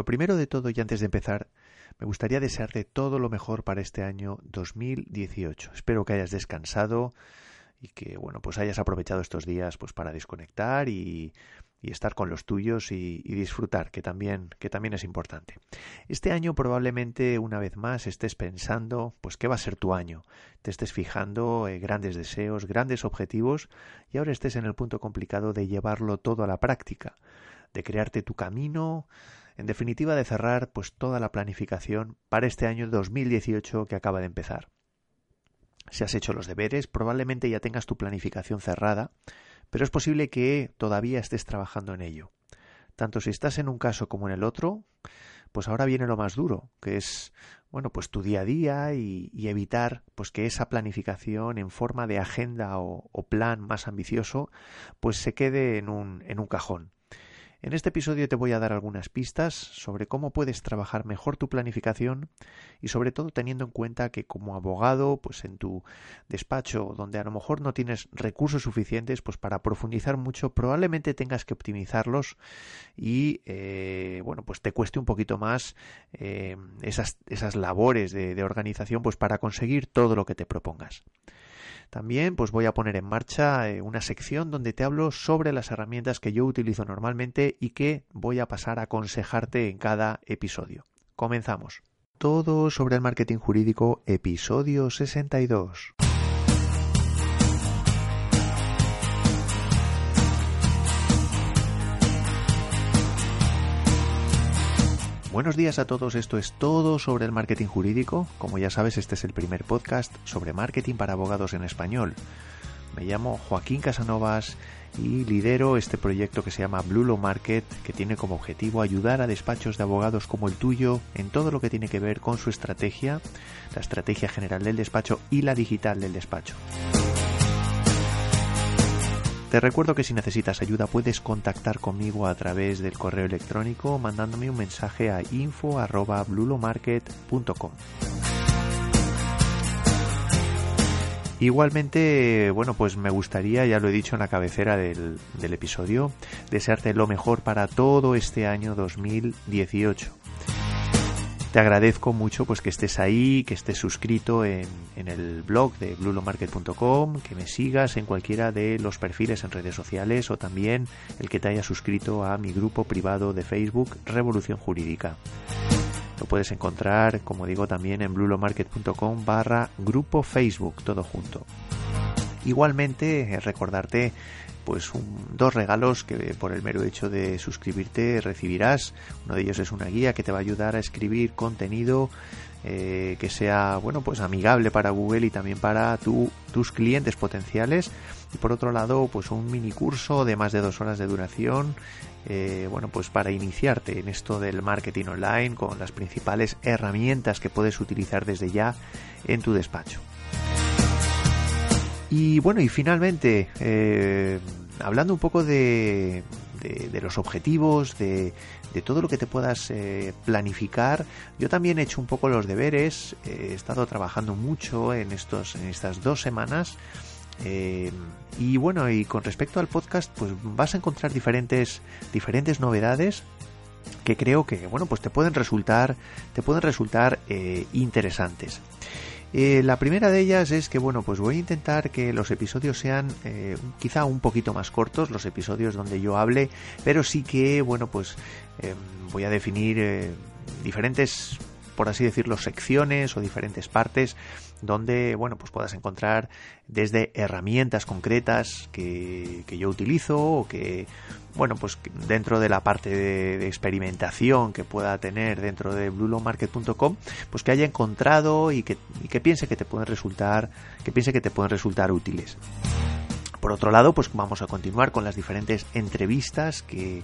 Lo primero de todo y antes de empezar, me gustaría desearte todo lo mejor para este año 2018. Espero que hayas descansado y que bueno, pues hayas aprovechado estos días pues para desconectar y, estar con los tuyos y, y, disfrutar, que también, que también es importante. Este año probablemente una vez más estés pensando, pues qué va a ser tu año, te estés fijando eh, grandes deseos, grandes objetivos y ahora estés en el punto complicado de llevarlo todo a la práctica, de crearte tu camino, en definitiva de cerrar pues toda la planificación para este año 2018 que acaba de empezar. Si has hecho los deberes, probablemente ya tengas tu planificación cerrada, pero es posible que todavía estés trabajando en ello. Tanto si estás en un caso como en el otro, pues ahora viene lo más duro, que es bueno, pues tu día a día y, evitar pues que esa planificación en forma de agenda o, plan más ambicioso pues se quede en un cajón. En este episodio te voy a dar algunas pistas sobre cómo puedes trabajar mejor tu planificación y sobre todo teniendo en cuenta que como abogado, pues en tu despacho donde a lo mejor no tienes recursos suficientes, pues para profundizar mucho probablemente tengas que optimizarlos y eh, bueno, pues te cueste un poquito más eh, esas, esas labores de, de organización pues para conseguir todo lo que te propongas. También pues voy a poner en marcha eh, una sección donde te hablo sobre las herramientas que yo utilizo normalmente y que voy a pasar a aconsejarte en cada episodio. Comenzamos. Todo sobre el marketing jurídico, episodio 62. Buenos días a todos, esto es todo sobre el marketing jurídico. Como ya sabes, este es el primer podcast sobre marketing para abogados en español. Me llamo Joaquín Casanovas y lidero este proyecto que se llama Blue Law Market, que tiene como objetivo ayudar a despachos de abogados como el tuyo en todo lo que tiene que ver con su estrategia, la estrategia general del despacho y la digital del despacho. Te recuerdo que si necesitas ayuda puedes contactar conmigo a través del correo electrónico mandándome un mensaje a info@blulomarket.com. Igualmente, bueno, pues me gustaría, ya lo he dicho en la cabecera del, del episodio, desearte lo mejor para todo este año 2018 te agradezco mucho pues que estés ahí, que estés suscrito en, en el blog de blulomarket.com, que me sigas en cualquiera de los perfiles en redes sociales o también el que te haya suscrito a mi grupo privado de Facebook Revolución Jurídica. Lo puedes encontrar, como digo, también en blulomarket.com barra grupo Facebook, todo junto. Igualmente, recordarte pues dos regalos que por el mero hecho de suscribirte recibirás. Uno de ellos es una guía que te va a ayudar a escribir contenido eh, que sea bueno pues amigable para Google y también para tu, tus clientes potenciales. Y por otro lado, pues un mini curso de más de dos horas de duración. Eh, bueno, pues para iniciarte en esto del marketing online con las principales herramientas que puedes utilizar desde ya en tu despacho. Y bueno, y finalmente, eh, hablando un poco de, de, los objetivos, de, de, todo lo que te puedas eh, planificar, yo también he hecho un poco los deberes, he estado trabajando mucho en, estos, en estas dos semanas. Eh, y bueno, y con respecto al podcast, pues vas a encontrar diferentes, diferentes novedades que creo que bueno, pues te pueden resultar, te pueden resultar eh, interesantes. Eh, la primera de ellas es que, bueno, pues voy a intentar que los episodios sean eh, quizá un poquito más cortos, los episodios donde yo hable, pero sí que, bueno, pues eh, voy a definir eh, diferentes, por así decirlo, secciones o diferentes partes donde, bueno, pues puedas encontrar desde herramientas concretas que, yo utilizo o que, bueno, pues dentro de la parte de, experimentación que pueda tener dentro de bluelowmarket.com, pues que haya encontrado y que, que piense que te pueden resultar, que piense que te pueden resultar útiles. Por otro lado, pues vamos a continuar con las diferentes entrevistas que,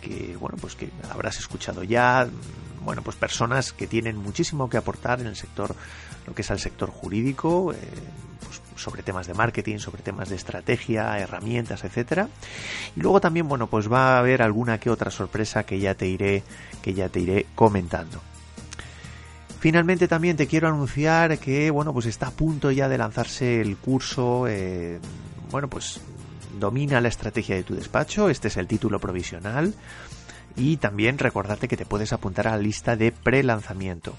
que bueno, pues que habrás escuchado ya, bueno, pues personas que tienen muchísimo que aportar en el sector, lo que es el sector jurídico, eh, pues sobre temas de marketing, sobre temas de estrategia, herramientas, etcétera. Y luego también, bueno, pues va a haber alguna que otra sorpresa que ya te iré, que ya te iré comentando. Finalmente también te quiero anunciar que, bueno, pues está a punto ya de lanzarse el curso, eh, bueno, pues domina la estrategia de tu despacho, este es el título provisional. y también recordarte que te puedes apuntar a la lista de pre-lanzamiento.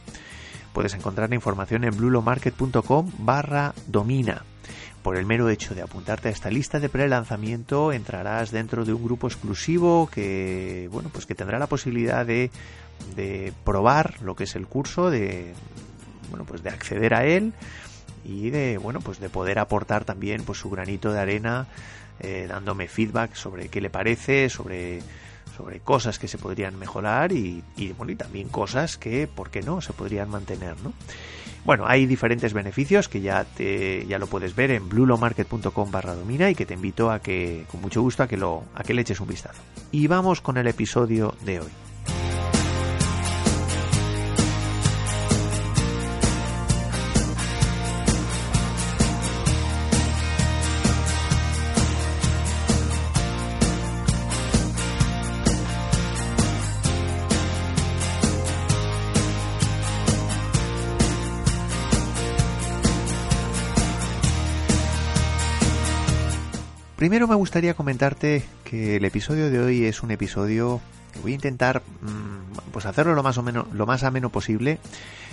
Puedes encontrar información en blulomarket.com barra domina. Por el mero hecho de apuntarte a esta lista de pre-lanzamiento entrarás dentro de un grupo exclusivo que, bueno, pues que tendrá la posibilidad de, probar lo que es el curso, de, bueno, pues de acceder a él y de, bueno, pues de poder aportar también pues su granito de arena eh, dándome feedback sobre qué le parece, sobre sobre cosas que se podrían mejorar y, bueno, y también cosas que, ¿por qué no?, se podrían mantener, ¿no? Bueno, hay diferentes beneficios que ya, te, ya lo puedes ver en blulomarket.com barra domina y que te invito a que, con mucho gusto, a que, lo, a que le eches un vistazo. Y vamos con el episodio de hoy. Primero me gustaría comentarte que el episodio de hoy es un episodio que voy a intentar mm, pues hacerlo lo más o menos lo más ameno posible,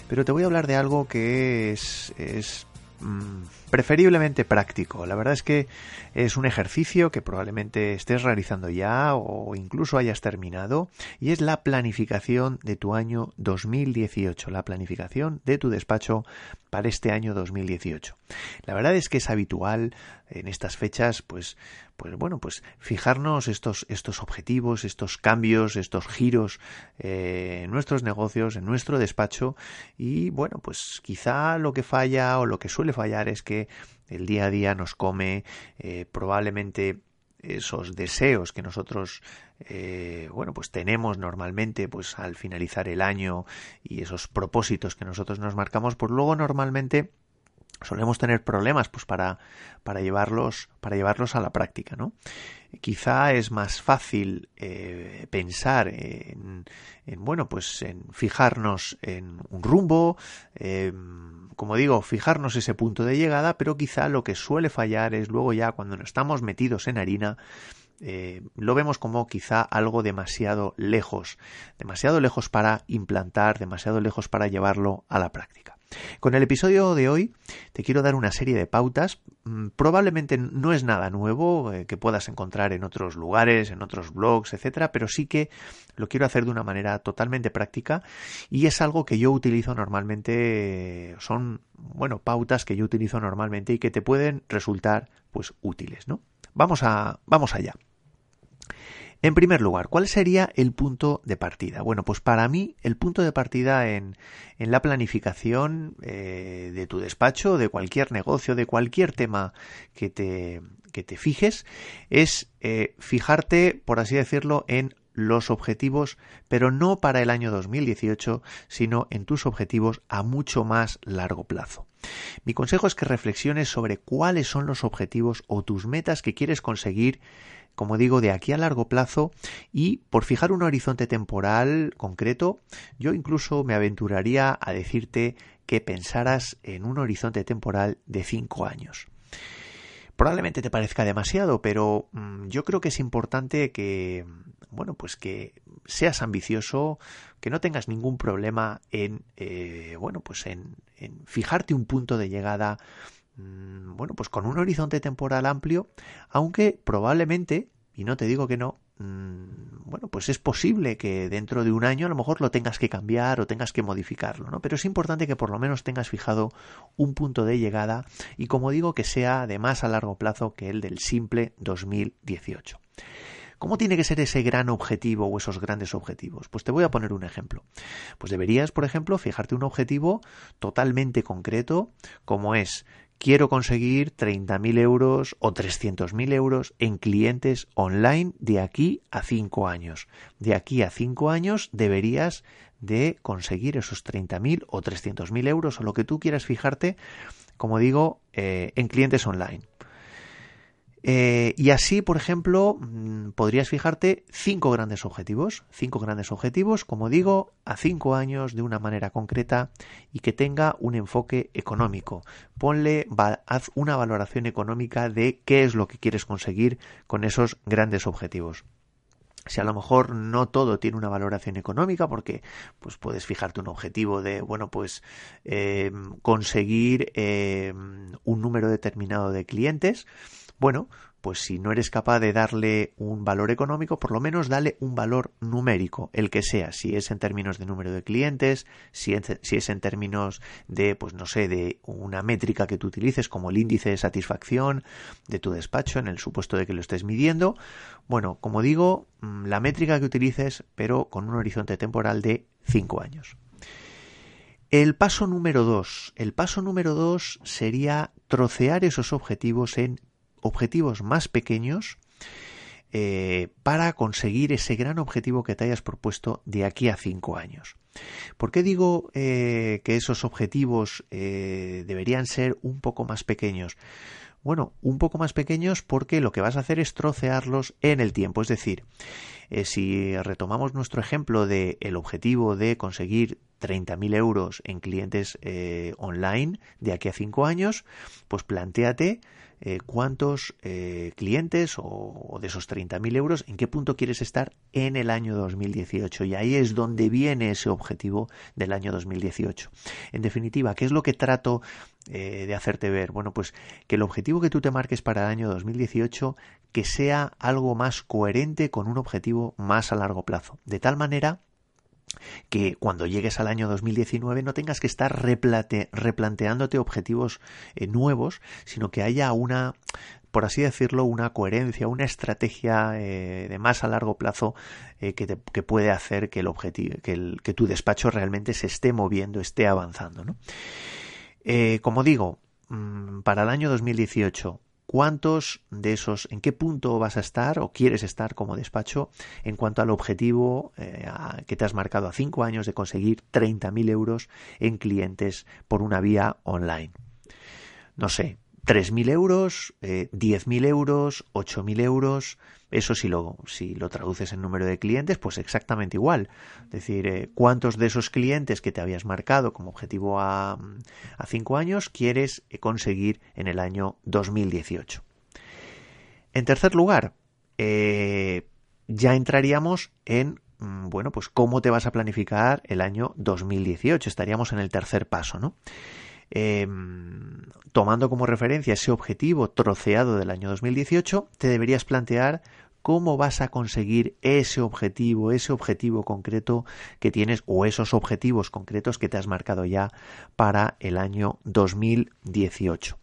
pero te voy a hablar de algo que es, es mm, preferiblemente práctico. La verdad es que es un ejercicio que probablemente estés realizando ya o incluso hayas terminado y es la planificación de tu año 2018, la planificación de tu despacho para este año 2018. La verdad es que es habitual en estas fechas, pues, pues bueno, pues fijarnos estos, estos objetivos, estos cambios, estos giros eh, en nuestros negocios, en nuestro despacho. Y bueno, pues quizá lo que falla o lo que suele fallar es que el día a día nos come, eh, probablemente esos deseos que nosotros eh, bueno pues tenemos normalmente pues al finalizar el año y esos propósitos que nosotros nos marcamos pues luego normalmente solemos tener problemas pues para, para llevarlos para llevarlos a la práctica no quizá es más fácil eh, pensar en, bueno pues en fijarnos en un rumbo em, como digo fijarnos ese punto de llegada pero quizá lo que suele fallar es luego ya cuando no estamos metidos en harina eh, lo vemos como quizá algo demasiado lejos, demasiado lejos para implantar, demasiado lejos para llevarlo a la práctica. Con el episodio de hoy te quiero dar una serie de pautas. Mm, probablemente no es nada nuevo eh, que puedas encontrar en otros lugares, en otros blogs, etcétera, pero sí que lo quiero hacer de una manera totalmente práctica y es algo que yo utilizo normalmente, son, bueno, pautas que yo utilizo normalmente y que te pueden resultar pues útiles, ¿no? Vamos a vamos allá. En primer lugar, ¿cuál sería el punto de partida? Bueno, pues para mí el punto de partida en, la planificación eh, de tu despacho, de cualquier negocio, de cualquier tema que te, que te fijes, es eh, fijarte, por así decirlo, en los objetivos, pero no para el año 2018, sino en tus objetivos a mucho más largo plazo. Mi consejo es que reflexiones sobre cuáles son los objetivos o tus metas que quieres conseguir como digo, de aquí a largo plazo y por fijar un horizonte temporal concreto, yo incluso me aventuraría a decirte que pensaras en un horizonte temporal de cinco años. Probablemente te parezca demasiado, pero mm, yo creo que es importante que, bueno, pues que seas ambicioso, que no tengas ningún problema en, eh, bueno, pues en, en fijarte un punto de llegada bueno, pues con un horizonte temporal amplio, aunque probablemente, y no te digo que no, mm, bueno, pues es posible que dentro de un año a lo mejor lo tengas que cambiar o tengas que modificarlo, ¿no? Pero es importante que por lo menos tengas fijado un punto de llegada y como digo que sea de más a largo plazo que el del simple 2018. ¿Cómo tiene que ser ese gran objetivo o esos grandes objetivos? Pues te voy a poner un ejemplo. Pues deberías, por ejemplo, fijarte un objetivo totalmente concreto, como es quiero conseguir 30.000 euros o 300.000 euros en clientes online de aquí a 5 años. De aquí a 5 años deberías de conseguir esos 30.000 o 300.000 euros o lo que tú quieras fijarte, como digo, eh, en clientes online. Eh, y así, por ejemplo, mm, podrías fijarte cinco grandes objetivos, cinco grandes objetivos, como digo, a cinco años de una manera concreta y que tenga un enfoque económico. Ponle, haz una valoración económica de qué es lo que quieres conseguir con esos grandes objetivos. si a lo mejor no todo tiene una valoración económica porque pues puedes fijarte un objetivo de bueno pues eh, conseguir eh, un número determinado de clientes bueno pues si no eres capaz de darle un valor económico, por lo menos dale un valor numérico, el que sea, si es en términos de número de clientes, si es, en términos de, pues no sé, de una métrica que tú utilices como el índice de satisfacción de tu despacho, en el supuesto de que lo estés midiendo. Bueno, como digo, mm, la métrica que utilices, pero con un horizonte temporal de 5 años. El paso número 2. El paso número 2 sería trocear esos objetivos en objetivos más pequeños eh, para conseguir ese gran objetivo que te hayas propuesto de aquí a cinco años. ¿Por qué digo eh, que esos objetivos eh, deberían ser un poco más pequeños? Bueno, un poco más pequeños porque lo que vas a hacer es trocearlos en el tiempo. Es decir, si retomamos nuestro ejemplo del el objetivo de conseguir 30.000 euros en clientes online de aquí a cinco años, pues planteate eh, cuántos eh, clientes o, de esos 30.000 euros, en qué punto quieres estar en el año 2018. Y ahí es donde viene ese objetivo del año 2018. En definitiva, ¿qué es lo que trato eh, de hacerte ver? Bueno, pues que el objetivo que tú te marques para el año 2018 que sea algo más coherente con un objetivo más a largo plazo. De tal manera que cuando llegues al año 2019 no tengas que estar replanteándote objetivos eh, nuevos, sino que haya una, por así decirlo, una coherencia, una estrategia eh, de más a largo plazo eh, que, puede hacer que el objetivo, que, que, tu despacho realmente se esté moviendo, esté avanzando. ¿no? como digo, mm, para el año 2018 cuántos de esos, en qué punto vas a estar o quieres estar como despacho en cuanto al objetivo eh, que te has marcado a cinco años de conseguir 30.000 euros en clientes por una vía online. No sé, 3.000 euros, eh, 10.000 euros, 8.000 euros, eso si lo, si lo traduces en número de clientes, pues exactamente igual. Es decir, eh, cuántos de esos clientes que te habías marcado como objetivo a, a cinco años quieres conseguir en el año 2018. En tercer lugar, eh, ya entraríamos en mm, bueno, pues cómo te vas a planificar el año 2018. Estaríamos en el tercer paso, ¿no? Em, tomando como referencia ese objetivo troceado del año 2018, te deberías plantear cómo vas a conseguir ese objetivo, ese objetivo concreto que tienes o esos objetivos concretos que te has marcado ya para el año 2018.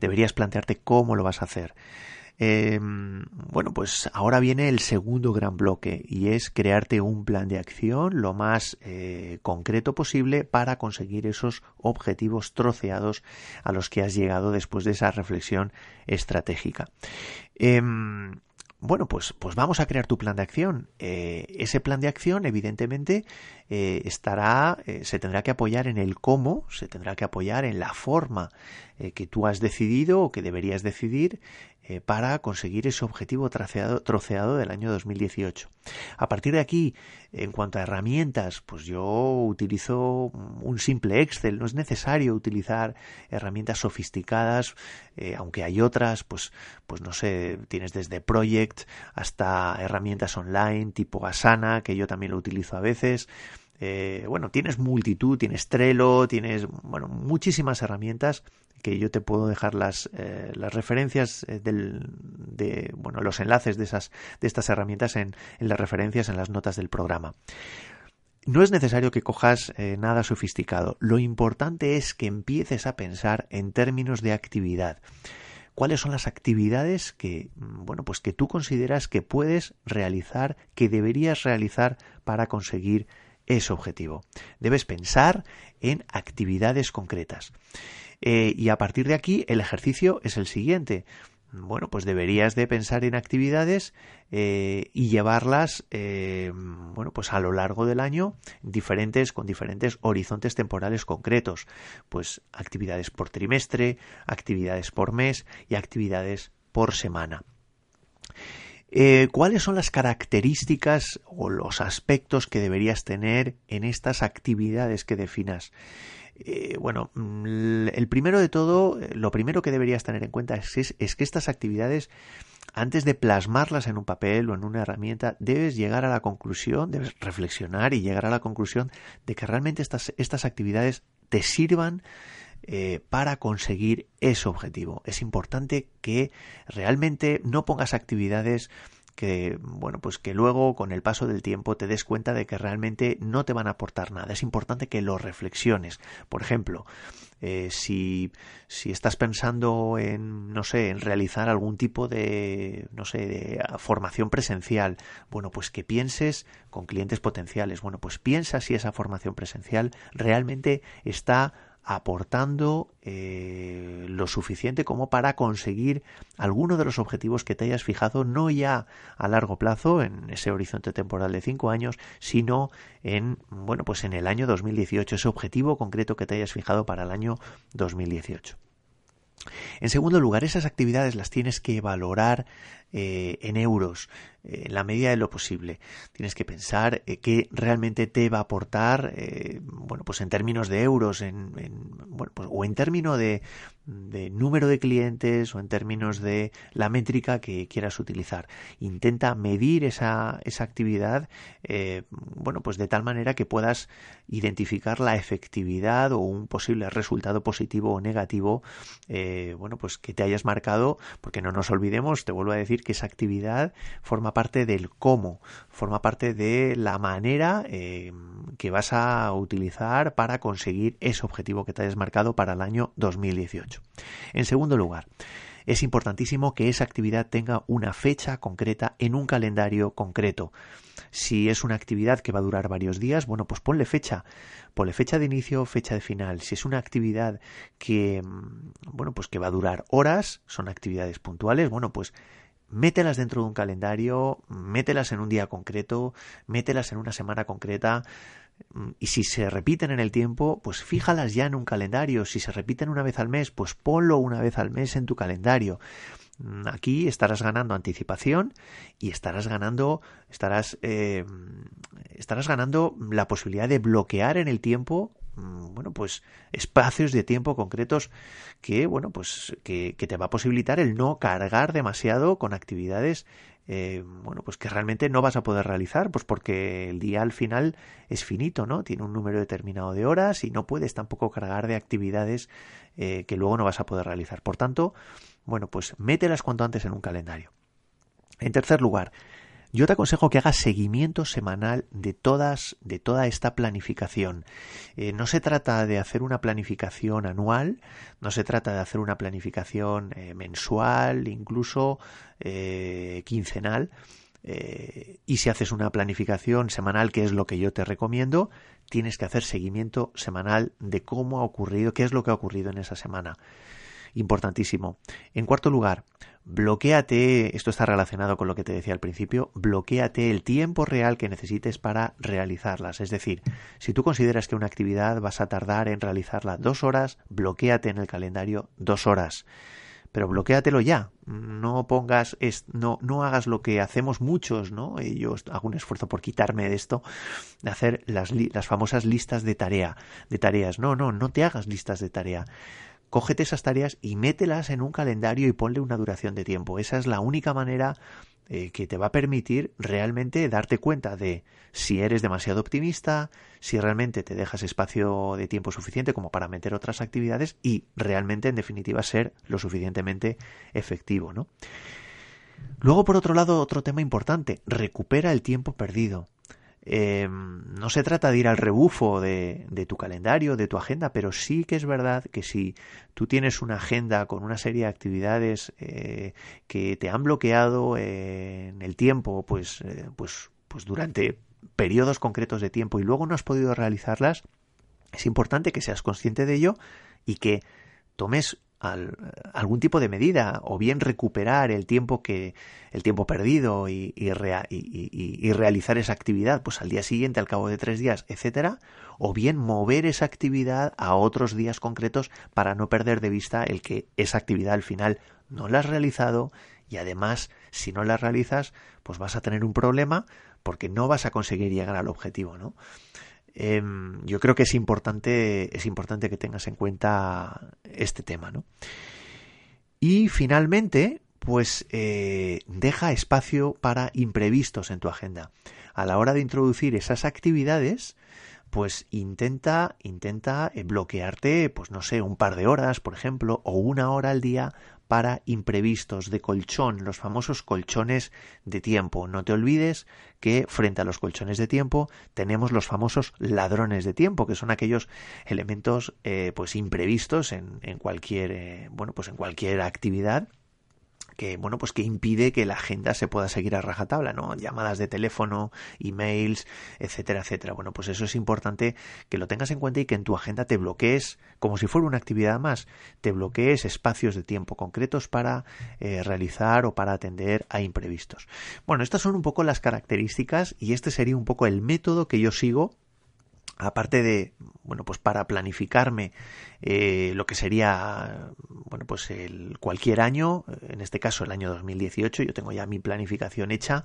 Deberías plantearte cómo lo vas a hacer. Em, bueno, pues ahora viene el segundo gran bloque y es crearte un plan de acción lo más eh, concreto posible para conseguir esos objetivos troceados a los que has llegado después de esa reflexión estratégica. Em, bueno, pues, pues vamos a crear tu plan de acción. Eh, ese plan de acción, evidentemente, eh, estará, se tendrá que apoyar en el cómo, se tendrá que apoyar en la forma que tú has decidido o que deberías decidir eh, para conseguir ese objetivo troceado del año 2018. A partir de aquí, en cuanto a herramientas, pues yo utilizo un simple Excel, no es necesario utilizar herramientas sofisticadas, eh, aunque hay otras, pues, pues no sé, tienes desde Project hasta herramientas online tipo Asana, que yo también lo utilizo a veces. Eh, bueno, tienes multitud, tienes Trello, tienes bueno, muchísimas herramientas que yo te puedo dejar las, eh, las referencias eh, del, de bueno, los enlaces de, esas, de estas herramientas en, en las referencias en las notas del programa. No es necesario que cojas eh, nada sofisticado. Lo importante es que empieces a pensar en términos de actividad. ¿Cuáles son las actividades que, mm, bueno, pues que tú consideras que puedes realizar, que deberías realizar para conseguir ese objetivo? Debes pensar en actividades concretas. Eh, y a partir de aquí el ejercicio es el siguiente. Bueno, pues deberías de pensar en actividades eh, y llevarlas, eh, bueno, pues a lo largo del año, diferentes, con diferentes horizontes temporales concretos. Pues actividades por trimestre, actividades por mes y actividades por semana. ¿Cuáles son las características o los aspectos que deberías tener en estas actividades que definas? Eh, bueno, mm, el primero de todo, eh, lo primero que deberías tener en cuenta es, que estas actividades antes de plasmarlas en un papel o en una herramienta, debes llegar a la conclusión, debes reflexionar y llegar a la conclusión de que realmente estas, estas actividades te sirvan eh, para conseguir ese objetivo. Es importante que realmente no pongas actividades que bueno pues que luego con el paso del tiempo te des cuenta de que realmente no te van a aportar nada. Es importante que lo reflexiones. Por ejemplo eh, si, si estás pensando en no sé en realizar algún tipo de no sé de formación presencial bueno pues que pienses con clientes potenciales. Bueno pues piensa si esa formación presencial realmente está aportando eh, lo suficiente como para conseguir alguno de los objetivos que te hayas fijado, no ya a largo plazo, en ese horizonte temporal de cinco años, sino en, bueno, pues en el año 2018, ese objetivo concreto que te hayas fijado para el año 2018. En segundo lugar, esas actividades las tienes que valorar eh, en euros, eh, en la medida de lo posible. Tienes que pensar eh, qué realmente te va a aportar, bueno, pues en términos de euros, en, bueno, pues, o en términos de, de, número de clientes o en términos de la métrica que quieras utilizar. Intenta medir esa, esa actividad, bueno, pues de tal manera que puedas identificar la efectividad o un posible resultado positivo o negativo, bueno, pues que te hayas marcado, porque no nos olvidemos, te vuelvo a decir que esa actividad forma parte del cómo, forma parte de la manera eh, que vas a utilizar para conseguir ese objetivo que te hayas marcado para el año 2018. En segundo lugar, es importantísimo que esa actividad tenga una fecha concreta en un calendario concreto. Si es una actividad que va a durar varios días, bueno, pues ponle fecha. Ponle fecha de inicio, fecha de final. Si es una actividad que, mm, bueno, pues que va a durar horas, son actividades puntuales, bueno, pues mételas dentro de un calendario, mételas en un día concreto, mételas en una semana concreta. Mm, y si se repiten en el tiempo, pues fíjalas ya en un calendario. Si se repiten una vez al mes, pues ponlo una vez al mes en tu calendario. Mm, aquí estarás ganando anticipación y estarás ganando, estarás, eh, estarás ganando la posibilidad de bloquear en el tiempo Mm, bueno, pues espacios de tiempo concretos que, bueno, pues que, te va a posibilitar el no cargar demasiado con actividades, eh, bueno, pues que realmente no vas a poder realizar, pues porque el día al final es finito, ¿no? Tiene un número determinado de horas y no puedes tampoco cargar de actividades eh, que luego no vas a poder realizar. Por tanto, bueno, pues mételas cuanto antes en un calendario. En tercer lugar, yo te aconsejo que hagas seguimiento semanal de todas, de toda esta planificación. Eh, no se trata de hacer una planificación anual, no se trata de hacer una planificación eh, mensual, incluso eh, quincenal. y si haces una planificación semanal, que es lo que yo te recomiendo, tienes que hacer seguimiento semanal de cómo ha ocurrido, qué es lo que ha ocurrido en esa semana importantísimo. En cuarto lugar, bloqueate, esto está relacionado con lo que te decía al principio, bloqueate el tiempo real que necesites para realizarlas. Es decir, si tú consideras que una actividad vas a tardar en realizarla dos horas, bloqueate en el calendario dos horas. Pero bloqueatelo ya. No pongas, no, no hagas lo que hacemos muchos, ¿no? yo hago un esfuerzo por quitarme de esto, de hacer las, las famosas listas de tarea, de tareas. No, no, no te hagas listas de tarea cógete esas tareas y mételas en un calendario y ponle una duración de tiempo. Esa es la única manera eh, que te va a permitir realmente darte cuenta de si eres demasiado optimista, si realmente te dejas espacio de tiempo suficiente como para meter otras actividades y realmente, en definitiva, ser lo suficientemente efectivo, ¿no? Luego, por otro lado, otro tema importante, recupera el tiempo perdido. Eh, no se trata de ir al rebufo de, tu calendario, de tu agenda, pero sí que es verdad que si tú tienes una agenda con una serie de actividades eh, que te han bloqueado en el tiempo, pues, eh, pues, pues durante periodos concretos de tiempo y luego no has podido realizarlas, es importante que seas consciente de ello y que tomes algún tipo de medida o bien recuperar el tiempo que el tiempo perdido y, y, realizar esa actividad pues al día siguiente al cabo de tres días etcétera o bien mover esa actividad a otros días concretos para no perder de vista el que esa actividad al final no la has realizado y además si no la realizas pues vas a tener un problema porque no vas a conseguir llegar al objetivo no Em, yo creo que es importante, es importante que tengas en cuenta este tema, ¿no? Y finalmente, pues eh, deja espacio para imprevistos en tu agenda. A la hora de introducir esas actividades, pues intenta, intenta eh, bloquearte, pues no sé, un par de horas, por ejemplo, o una hora al día para imprevistos de colchón, los famosos colchones de tiempo. No te olvides que frente a los colchones de tiempo tenemos los famosos ladrones de tiempo, que son aquellos elementos eh, pues imprevistos en, en cualquier eh, bueno pues en cualquier actividad que bueno pues que impide que la agenda se pueda seguir a rajatabla no llamadas de teléfono emails etcétera etcétera. Bueno pues eso es importante que lo tengas en cuenta y que en tu agenda te bloquees como si fuera una actividad más te bloquees espacios de tiempo concretos para eh, realizar o para atender a imprevistos. Bueno estas son un poco las características y este sería un poco el método que yo sigo aparte de bueno pues para planificarme eh, lo que sería bueno pues el cualquier año en este caso el año 2018 yo tengo ya mi planificación hecha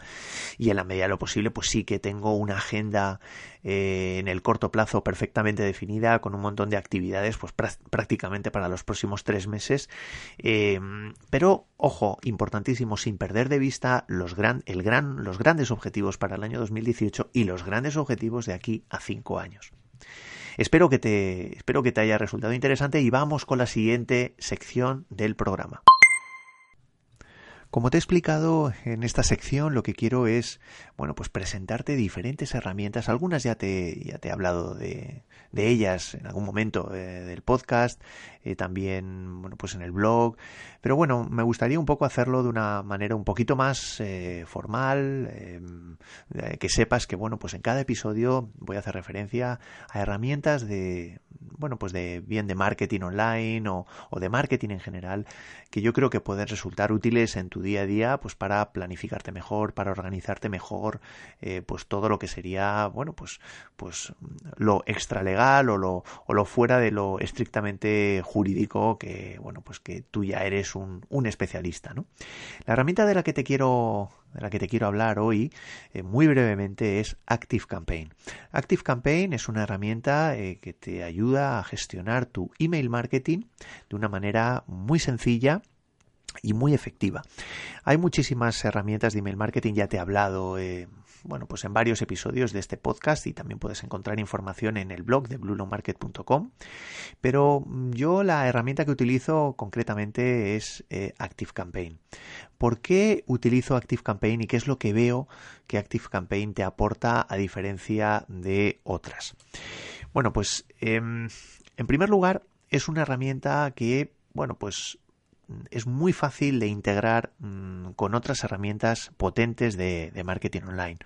y en la medida de lo posible pues sí que tengo una agenda eh, en el corto plazo perfectamente definida con un montón de actividades pues prácticamente para los próximos tres meses. Eh, pero ojo importantísimo sin perder de vista los gran el gran los grandes objetivos para el año 2018 y los grandes objetivos de aquí a cinco años Espero que te, espero que te haya resultado interesante y vamos con la siguiente sección del programa. Como te he explicado en esta sección, lo que quiero es, bueno, pues presentarte diferentes herramientas. Algunas ya te, ya te he hablado de, de ellas en algún momento eh, del podcast, eh, también, bueno, pues en el blog. Pero bueno, me gustaría un poco hacerlo de una manera un poquito más eh, formal, em, que sepas que, bueno, pues en cada episodio voy a hacer referencia a herramientas de, bueno, pues de bien de marketing online o, o de marketing en general, que yo creo que pueden resultar útiles en tu día a día, pues para planificarte mejor, para organizarte mejor, eh, pues todo lo que sería, bueno, pues, pues lo extralegal o lo, o lo fuera de lo estrictamente jurídico que, bueno, pues que tú ya eres un, especialista, ¿no? La herramienta de la que te quiero de la que te quiero hablar hoy eh, muy brevemente es Active Campaign. Active Campaign es una herramienta eh, que te ayuda a gestionar tu email marketing de una manera muy sencilla y muy efectiva. Hay muchísimas herramientas de email marketing, ya te he hablado eh, bueno, pues en varios episodios de este podcast y también puedes encontrar información en el blog de bluelomarket.com. Pero yo la herramienta que utilizo concretamente es eh, Active Campaign. ¿Por qué utilizo Active Campaign y qué es lo que veo que Active Campaign te aporta a diferencia de otras? Bueno, pues em, en primer lugar es una herramienta que, bueno, pues es muy fácil de integrar mm, con otras herramientas potentes de, marketing online.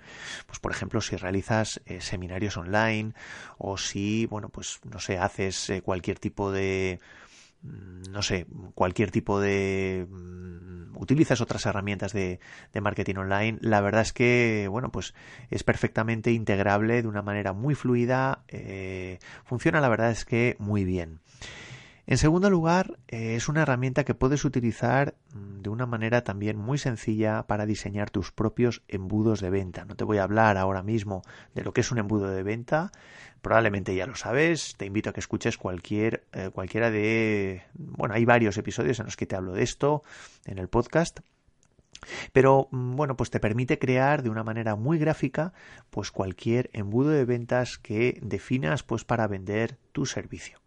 Pues por ejemplo, si realizas eh, seminarios online o si, bueno, pues no sé, haces eh, cualquier tipo de mm, no sé, cualquier tipo de mm, utilizas otras herramientas de, marketing online, la verdad es que, bueno, pues es perfectamente integrable de una manera muy fluida, eh, funciona la verdad es que muy bien. En segundo lugar, eh, es una herramienta que puedes utilizar mm, de una manera también muy sencilla para diseñar tus propios embudos de venta. No te voy a hablar ahora mismo de lo que es un embudo de venta, probablemente ya lo sabes, te invito a que escuches cualquier, eh, cualquiera de... Bueno, hay varios episodios en los que te hablo de esto en el podcast. Pero mm, bueno, pues te permite crear de una manera muy gráfica pues cualquier embudo de ventas que definas pues para vender tu servicio.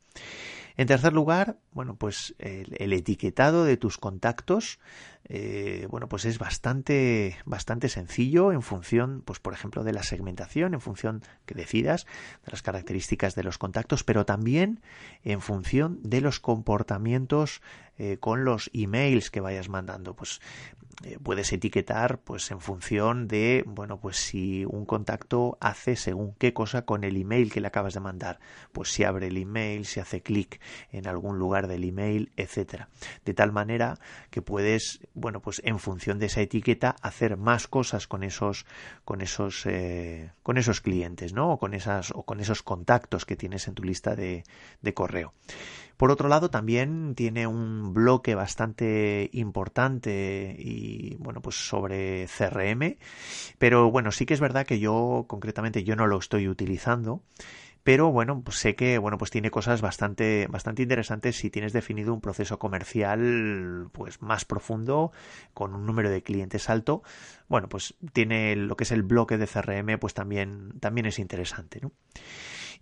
En tercer lugar, bueno, pues el, etiquetado de tus contactos, eh, bueno, pues es bastante, bastante sencillo en función, pues por ejemplo, de la segmentación, en función que decidas, de las características de los contactos, pero también en función de los comportamientos eh, con los emails que vayas mandando. Pues eh, puedes etiquetar pues en función de bueno pues si un contacto hace según qué cosa con el email que le acabas de mandar. Pues si abre el email si hace clic en algún lugar del email etcétera. De tal manera que puedes bueno pues en función de esa etiqueta hacer más cosas con esos con esos eh, con esos clientes no o con esas o con esos contactos que tienes en tu lista de, de correo por otro lado, también tiene un bloque bastante importante y bueno, pues sobre CRM, pero bueno, sí que es verdad que yo concretamente yo no lo estoy utilizando pero bueno, pues sé que bueno, pues tiene cosas bastante, bastante interesantes si tienes definido un proceso comercial pues más profundo, con un número de clientes alto. Bueno, pues tiene lo que es el bloque de CRM, pues también, también es interesante, ¿no?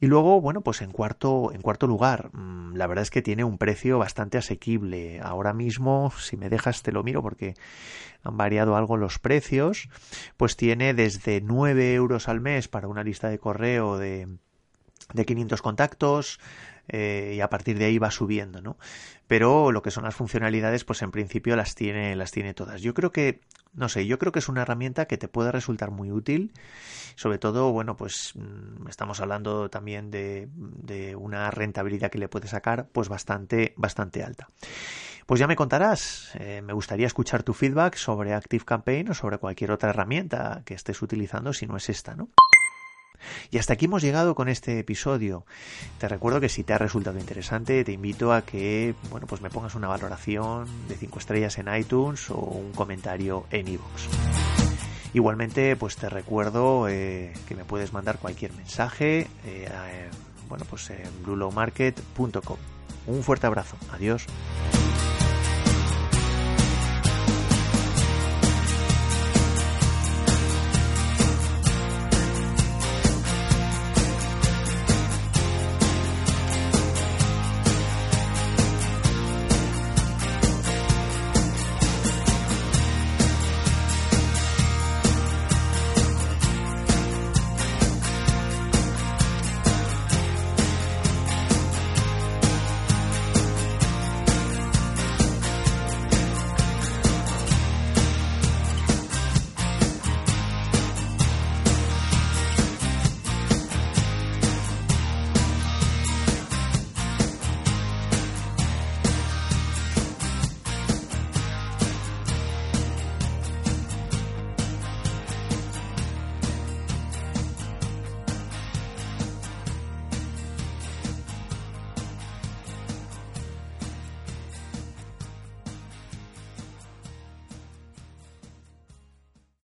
Y luego, bueno, pues en cuarto, en cuarto lugar, mm, la verdad es que tiene un precio bastante asequible. Ahora mismo, si me dejas, te lo miro porque han variado algo los precios. Pues tiene desde 9 euros al mes para una lista de correo de, de 500 contactos, eh, y a partir de ahí va subiendo, ¿no? Pero lo que son las funcionalidades, pues en principio las tiene, las tiene todas. Yo creo que, no sé, yo creo que es una herramienta que te puede resultar muy útil, sobre todo, bueno, pues mm, estamos hablando también de, de una rentabilidad que le puede sacar, pues bastante, bastante alta. Pues ya me contarás, eh, me gustaría escuchar tu feedback sobre Active Campaign o sobre cualquier otra herramienta que estés utilizando si no es esta, ¿no? Y hasta aquí hemos llegado con este episodio. Te recuerdo que si te ha resultado interesante, te invito a que, bueno, pues me pongas una valoración de 5 estrellas en iTunes o un comentario en iVoox. Igualmente, pues te recuerdo eh, que me puedes mandar cualquier mensaje, eh, bueno, pues en bluelowmarket.com. Un fuerte abrazo. Adiós.